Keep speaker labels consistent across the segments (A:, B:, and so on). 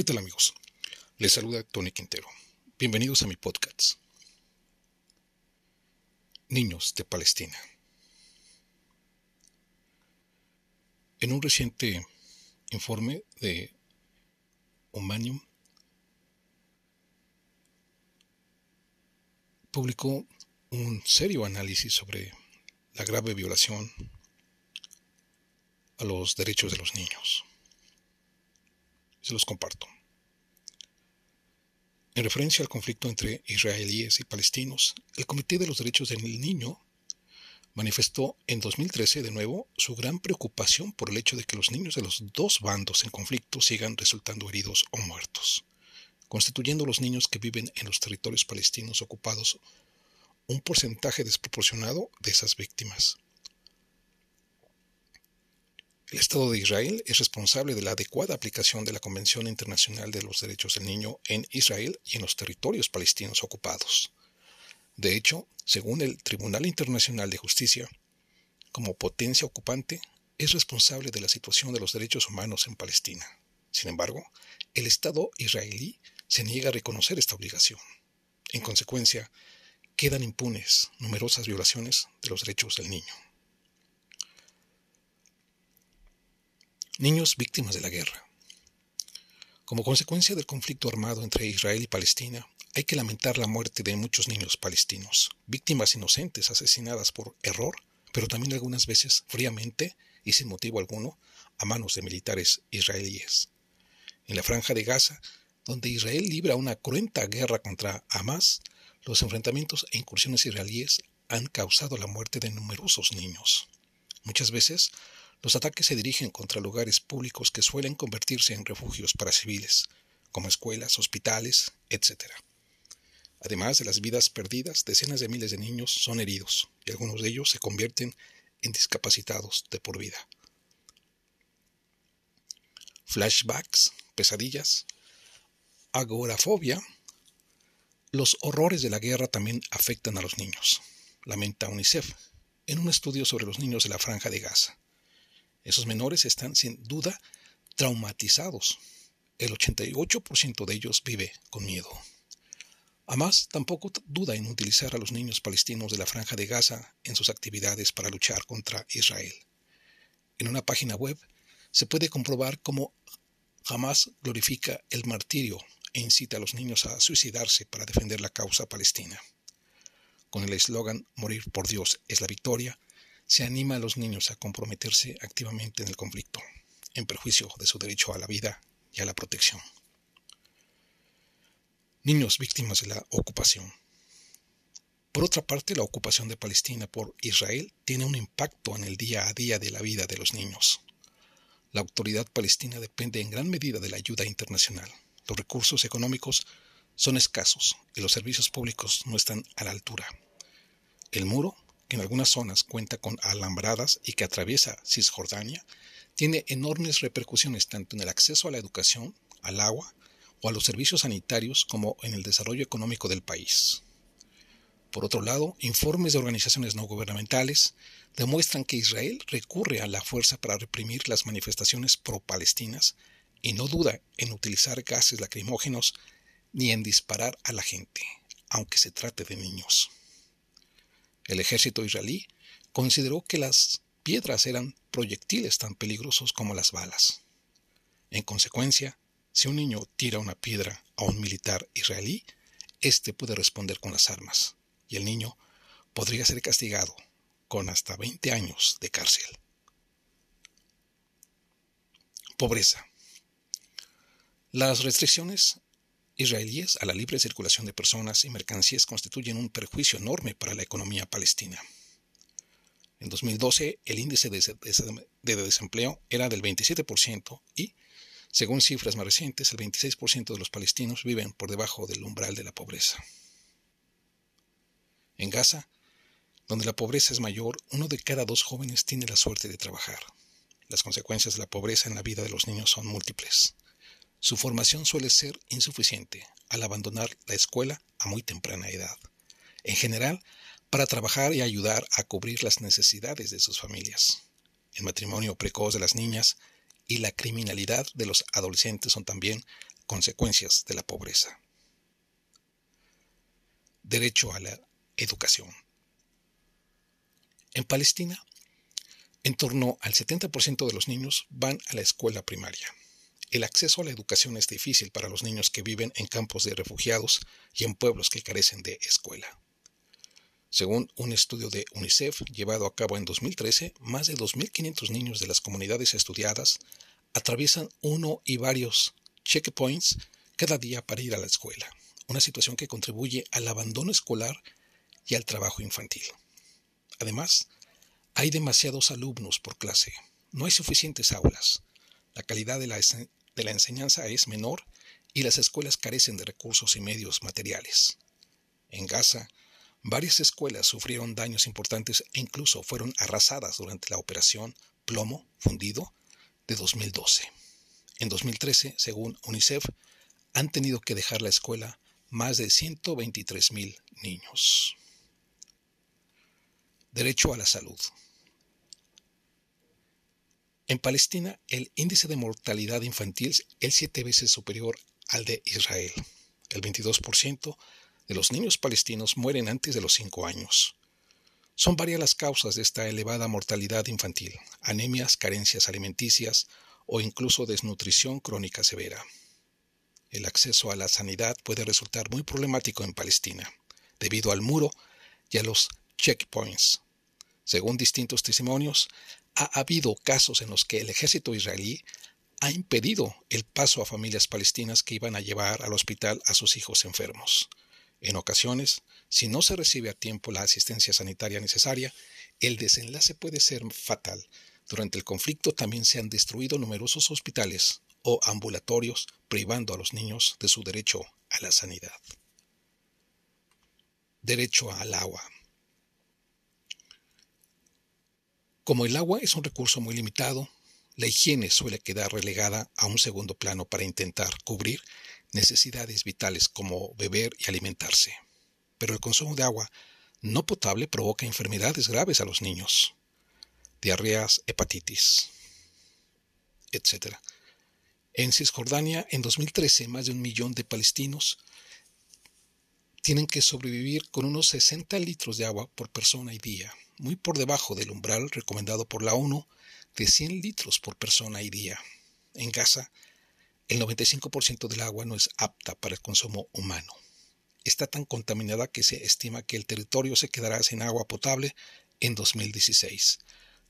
A: ¿Qué tal amigos? Les saluda Tony Quintero. Bienvenidos a mi podcast. Niños de Palestina. En un reciente informe de Humanium, publicó un serio análisis sobre la grave violación a los derechos de los niños. Se los comparto. En referencia al conflicto entre israelíes y palestinos, el Comité de los Derechos del Niño manifestó en 2013 de nuevo su gran preocupación por el hecho de que los niños de los dos bandos en conflicto sigan resultando heridos o muertos, constituyendo los niños que viven en los territorios palestinos ocupados un porcentaje desproporcionado de esas víctimas. El Estado de Israel es responsable de la adecuada aplicación de la Convención Internacional de los Derechos del Niño en Israel y en los territorios palestinos ocupados. De hecho, según el Tribunal Internacional de Justicia, como potencia ocupante, es responsable de la situación de los derechos humanos en Palestina. Sin embargo, el Estado israelí se niega a reconocer esta obligación. En consecuencia, quedan impunes numerosas violaciones de los derechos del niño. Niños víctimas de la guerra. Como consecuencia del conflicto armado entre Israel y Palestina, hay que lamentar la muerte de muchos niños palestinos, víctimas inocentes asesinadas por error, pero también algunas veces fríamente y sin motivo alguno a manos de militares israelíes. En la franja de Gaza, donde Israel libra una cruenta guerra contra Hamas, los enfrentamientos e incursiones israelíes han causado la muerte de numerosos niños. Muchas veces los ataques se dirigen contra lugares públicos que suelen convertirse en refugios para civiles, como escuelas, hospitales, etc. Además de las vidas perdidas, decenas de miles de niños son heridos y algunos de ellos se convierten en discapacitados de por vida. Flashbacks, pesadillas, agorafobia. Los horrores de la guerra también afectan a los niños, lamenta UNICEF en un estudio sobre los niños de la franja de Gaza. Esos menores están sin duda traumatizados. El 88% de ellos vive con miedo. Hamas tampoco duda en utilizar a los niños palestinos de la franja de Gaza en sus actividades para luchar contra Israel. En una página web se puede comprobar cómo Hamas glorifica el martirio e incita a los niños a suicidarse para defender la causa palestina. Con el eslogan Morir por Dios es la victoria, se anima a los niños a comprometerse activamente en el conflicto, en perjuicio de su derecho a la vida y a la protección. Niños víctimas de la ocupación. Por otra parte, la ocupación de Palestina por Israel tiene un impacto en el día a día de la vida de los niños. La autoridad palestina depende en gran medida de la ayuda internacional. Los recursos económicos son escasos y los servicios públicos no están a la altura. El muro en algunas zonas cuenta con alambradas y que atraviesa Cisjordania, tiene enormes repercusiones tanto en el acceso a la educación, al agua o a los servicios sanitarios como en el desarrollo económico del país. Por otro lado, informes de organizaciones no gubernamentales demuestran que Israel recurre a la fuerza para reprimir las manifestaciones pro-palestinas y no duda en utilizar gases lacrimógenos ni en disparar a la gente, aunque se trate de niños. El ejército israelí consideró que las piedras eran proyectiles tan peligrosos como las balas. En consecuencia, si un niño tira una piedra a un militar israelí, éste puede responder con las armas, y el niño podría ser castigado con hasta 20 años de cárcel. Pobreza. Las restricciones israelíes a la libre circulación de personas y mercancías constituyen un perjuicio enorme para la economía palestina. En 2012, el índice de desempleo era del 27% y, según cifras más recientes, el 26% de los palestinos viven por debajo del umbral de la pobreza. En Gaza, donde la pobreza es mayor, uno de cada dos jóvenes tiene la suerte de trabajar. Las consecuencias de la pobreza en la vida de los niños son múltiples. Su formación suele ser insuficiente al abandonar la escuela a muy temprana edad. En general, para trabajar y ayudar a cubrir las necesidades de sus familias. El matrimonio precoz de las niñas y la criminalidad de los adolescentes son también consecuencias de la pobreza. Derecho a la educación. En Palestina, en torno al 70% de los niños van a la escuela primaria. El acceso a la educación es difícil para los niños que viven en campos de refugiados y en pueblos que carecen de escuela. Según un estudio de UNICEF llevado a cabo en 2013, más de 2.500 niños de las comunidades estudiadas atraviesan uno y varios checkpoints cada día para ir a la escuela, una situación que contribuye al abandono escolar y al trabajo infantil. Además, hay demasiados alumnos por clase, no hay suficientes aulas, la calidad de la, de la enseñanza es menor y las escuelas carecen de recursos y medios materiales. En Gaza, varias escuelas sufrieron daños importantes e incluso fueron arrasadas durante la operación Plomo Fundido de 2012. En 2013, según UNICEF, han tenido que dejar la escuela más de 123.000 niños. Derecho a la salud. En Palestina, el índice de mortalidad infantil es siete veces superior al de Israel. El 22% de los niños palestinos mueren antes de los 5 años. Son varias las causas de esta elevada mortalidad infantil, anemias, carencias alimenticias o incluso desnutrición crónica severa. El acceso a la sanidad puede resultar muy problemático en Palestina, debido al muro y a los checkpoints. Según distintos testimonios, ha habido casos en los que el ejército israelí ha impedido el paso a familias palestinas que iban a llevar al hospital a sus hijos enfermos. En ocasiones, si no se recibe a tiempo la asistencia sanitaria necesaria, el desenlace puede ser fatal. Durante el conflicto también se han destruido numerosos hospitales o ambulatorios, privando a los niños de su derecho a la sanidad. Derecho al agua. Como el agua es un recurso muy limitado, la higiene suele quedar relegada a un segundo plano para intentar cubrir necesidades vitales como beber y alimentarse. Pero el consumo de agua no potable provoca enfermedades graves a los niños, diarreas, hepatitis, etc. En Cisjordania, en 2013, más de un millón de palestinos tienen que sobrevivir con unos 60 litros de agua por persona y día muy por debajo del umbral recomendado por la ONU de 100 litros por persona y día. En Gaza, el 95% del agua no es apta para el consumo humano. Está tan contaminada que se estima que el territorio se quedará sin agua potable en 2016,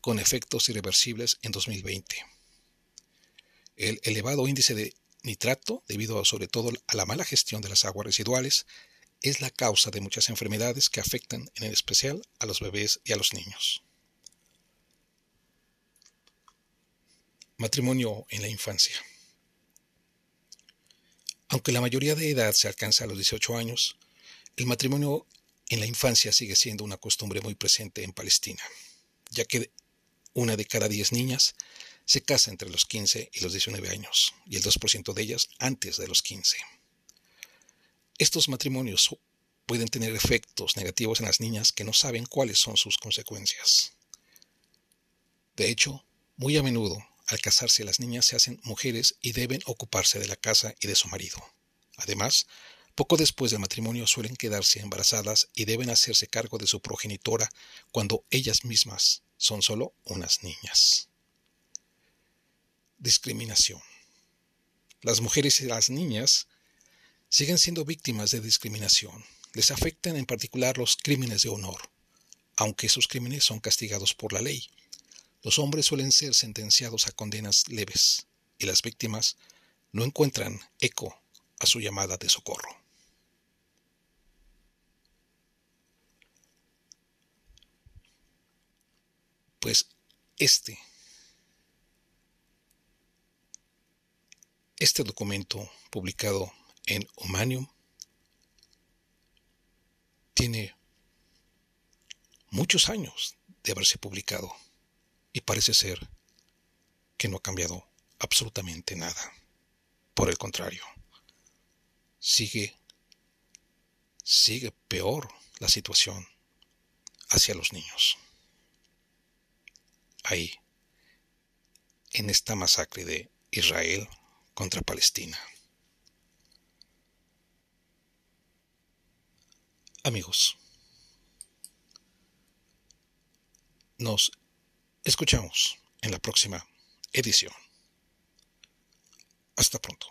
A: con efectos irreversibles en 2020. El elevado índice de nitrato, debido sobre todo a la mala gestión de las aguas residuales, es la causa de muchas enfermedades que afectan en especial a los bebés y a los niños. Matrimonio en la infancia. Aunque la mayoría de edad se alcanza a los 18 años, el matrimonio en la infancia sigue siendo una costumbre muy presente en Palestina, ya que una de cada 10 niñas se casa entre los 15 y los 19 años, y el 2% de ellas antes de los 15. Estos matrimonios pueden tener efectos negativos en las niñas que no saben cuáles son sus consecuencias. De hecho, muy a menudo, al casarse las niñas se hacen mujeres y deben ocuparse de la casa y de su marido. Además, poco después del matrimonio suelen quedarse embarazadas y deben hacerse cargo de su progenitora cuando ellas mismas son solo unas niñas. Discriminación. Las mujeres y las niñas siguen siendo víctimas de discriminación. Les afectan en particular los crímenes de honor, aunque esos crímenes son castigados por la ley. Los hombres suelen ser sentenciados a condenas leves y las víctimas no encuentran eco a su llamada de socorro. Pues este, este documento publicado en Humanium tiene muchos años de haberse publicado y parece ser que no ha cambiado absolutamente nada. Por el contrario, sigue sigue peor la situación hacia los niños. Ahí, en esta masacre de Israel contra Palestina. Amigos, nos escuchamos en la próxima edición. Hasta pronto.